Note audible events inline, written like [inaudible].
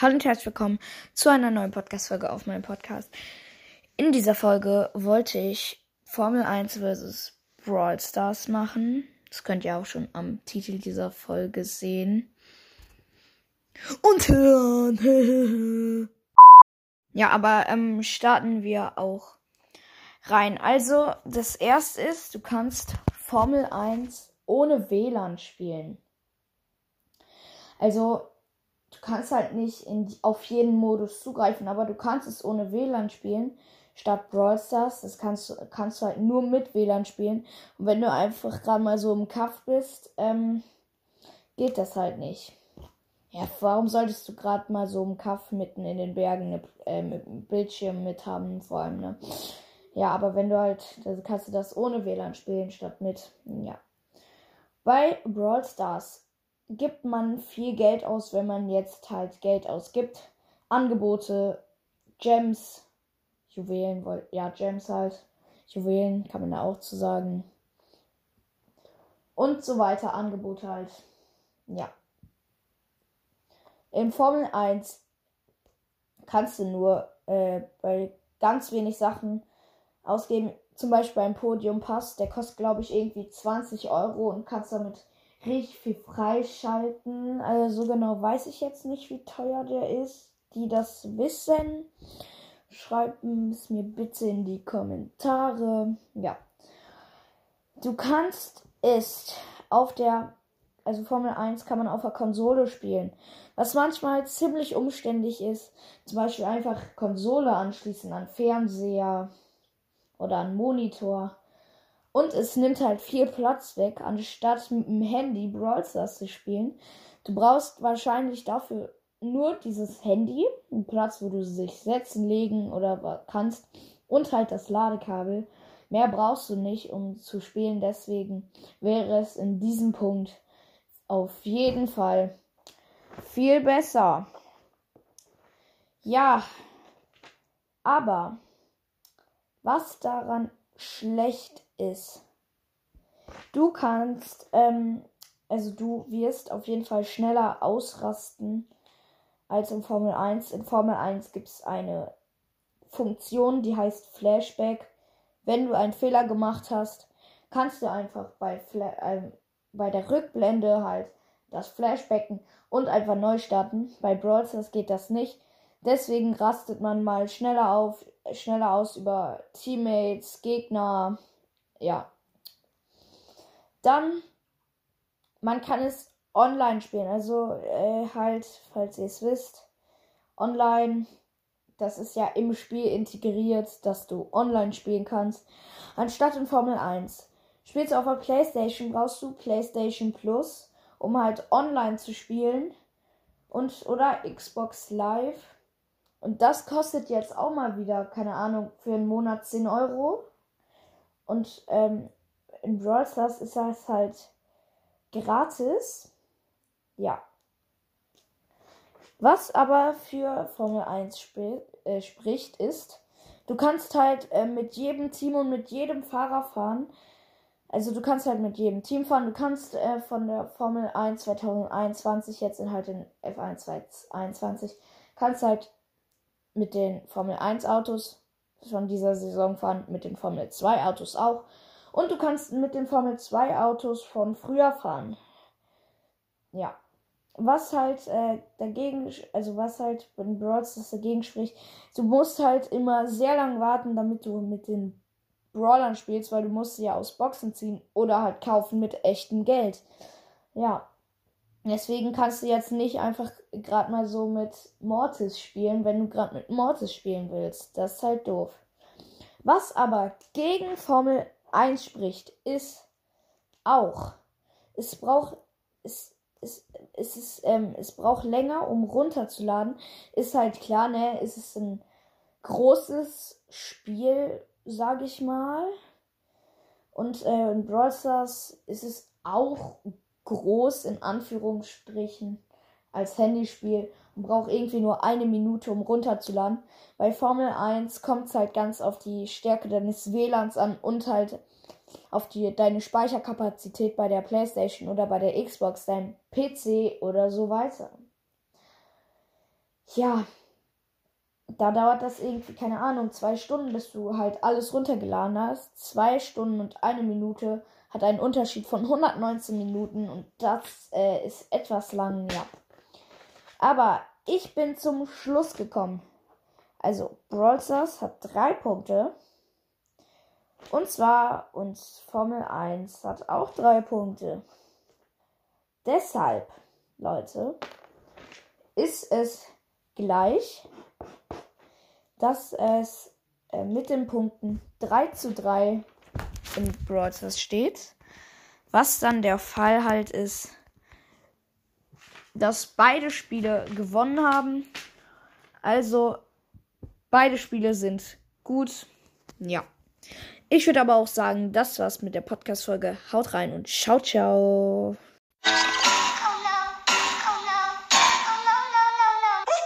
Hallo und herzlich willkommen zu einer neuen Podcast-Folge auf meinem Podcast. In dieser Folge wollte ich Formel 1 vs. Brawl Stars machen. Das könnt ihr auch schon am Titel dieser Folge sehen. Und hören. [laughs] ja, aber ähm, starten wir auch rein. Also, das erste ist, du kannst Formel 1 ohne WLAN spielen. Also, kannst halt nicht in, auf jeden Modus zugreifen, aber du kannst es ohne WLAN spielen. Statt Brawl Stars, das kannst, kannst du halt nur mit WLAN spielen. Und wenn du einfach gerade mal so im Kaff bist, ähm, geht das halt nicht. Ja, warum solltest du gerade mal so im Kaff mitten in den Bergen ne, äh, mit Bildschirm mit haben, vor allem, ne? Ja, aber wenn du halt, also kannst du das ohne WLAN spielen statt mit, ja. Bei Brawl Stars gibt man viel Geld aus, wenn man jetzt halt Geld ausgibt. Angebote, Gems, Juwelen, ja, Gems halt. Juwelen kann man da auch zu sagen. Und so weiter, Angebote halt. Ja. In Formel 1 kannst du nur äh, bei ganz wenig Sachen ausgeben. Zum Beispiel ein Podium Pass, der kostet glaube ich irgendwie 20 Euro und kannst damit richtig viel freischalten. Also so genau weiß ich jetzt nicht, wie teuer der ist. Die das wissen, schreibt es mir bitte in die Kommentare. Ja. Du kannst es auf der, also Formel 1 kann man auf der Konsole spielen. Was manchmal ziemlich umständlich ist. Zum Beispiel einfach Konsole anschließen an Fernseher oder an Monitor. Und es nimmt halt viel Platz weg, anstatt mit dem Handy Brawl Stars zu spielen. Du brauchst wahrscheinlich dafür nur dieses Handy, einen Platz, wo du sich setzen, legen oder kannst und halt das Ladekabel. Mehr brauchst du nicht, um zu spielen. Deswegen wäre es in diesem Punkt auf jeden Fall viel besser. Ja, aber was daran schlecht ist. Du kannst, ähm, also du wirst auf jeden Fall schneller ausrasten als in Formel 1. In Formel 1 gibt es eine Funktion, die heißt Flashback. Wenn du einen Fehler gemacht hast, kannst du einfach bei, Fla äh, bei der Rückblende halt das Flashbacken und einfach neu starten. Bei Brawl Stars geht das nicht. Deswegen rastet man mal schneller auf, schneller aus über Teammates, Gegner, ja. Dann, man kann es online spielen. Also äh, halt, falls ihr es wisst, online. Das ist ja im Spiel integriert, dass du online spielen kannst. Anstatt in Formel 1. Spielst du auf der Playstation, brauchst du Playstation Plus, um halt online zu spielen. Und oder Xbox Live. Und das kostet jetzt auch mal wieder, keine Ahnung, für einen Monat 10 Euro. Und ähm, in Brawl Stars ist das halt gratis. Ja. Was aber für Formel 1 sp äh, spricht, ist, du kannst halt äh, mit jedem Team und mit jedem Fahrer fahren. Also du kannst halt mit jedem Team fahren. Du kannst äh, von der Formel 1 2021 jetzt in halt in F1 2021 kannst halt mit den Formel 1 Autos von dieser Saison fahren, mit den Formel 2 Autos auch. Und du kannst mit den Formel 2 Autos von früher fahren. Ja. Was halt äh, dagegen, also was halt bei den Brawls das dagegen spricht, du musst halt immer sehr lang warten, damit du mit den Brawlern spielst, weil du musst sie ja aus Boxen ziehen oder halt kaufen mit echtem Geld. Ja, Deswegen kannst du jetzt nicht einfach gerade mal so mit Mortis spielen, wenn du gerade mit Mortis spielen willst. Das ist halt doof. Was aber gegen Formel 1 spricht, ist auch, es braucht, es, es, es, ist, ähm, es braucht länger, um runterzuladen. Ist halt klar, ne? Es ist ein großes Spiel, sag ich mal. Und äh, in Brawl Stars ist es auch groß in Anführungsstrichen als Handyspiel und braucht irgendwie nur eine Minute, um runterzuladen. Bei Formel 1 kommt es halt ganz auf die Stärke deines WLANs an und halt auf die, deine Speicherkapazität bei der PlayStation oder bei der Xbox, dein PC oder so weiter. ja, da dauert das irgendwie, keine Ahnung, zwei Stunden, bis du halt alles runtergeladen hast. Zwei Stunden und eine Minute hat einen Unterschied von 119 Minuten und das äh, ist etwas lang, ja. Aber ich bin zum Schluss gekommen. Also, Brawl Stars hat drei Punkte. Und zwar, und Formel 1 hat auch drei Punkte. Deshalb, Leute, ist es gleich, dass es äh, mit den Punkten 3 zu 3 in Brawl steht. Was dann der Fall halt ist, dass beide Spiele gewonnen haben. Also beide Spiele sind gut. Ja. Ich würde aber auch sagen, das war's mit der Podcast-Folge. Haut rein und ciao, ciao.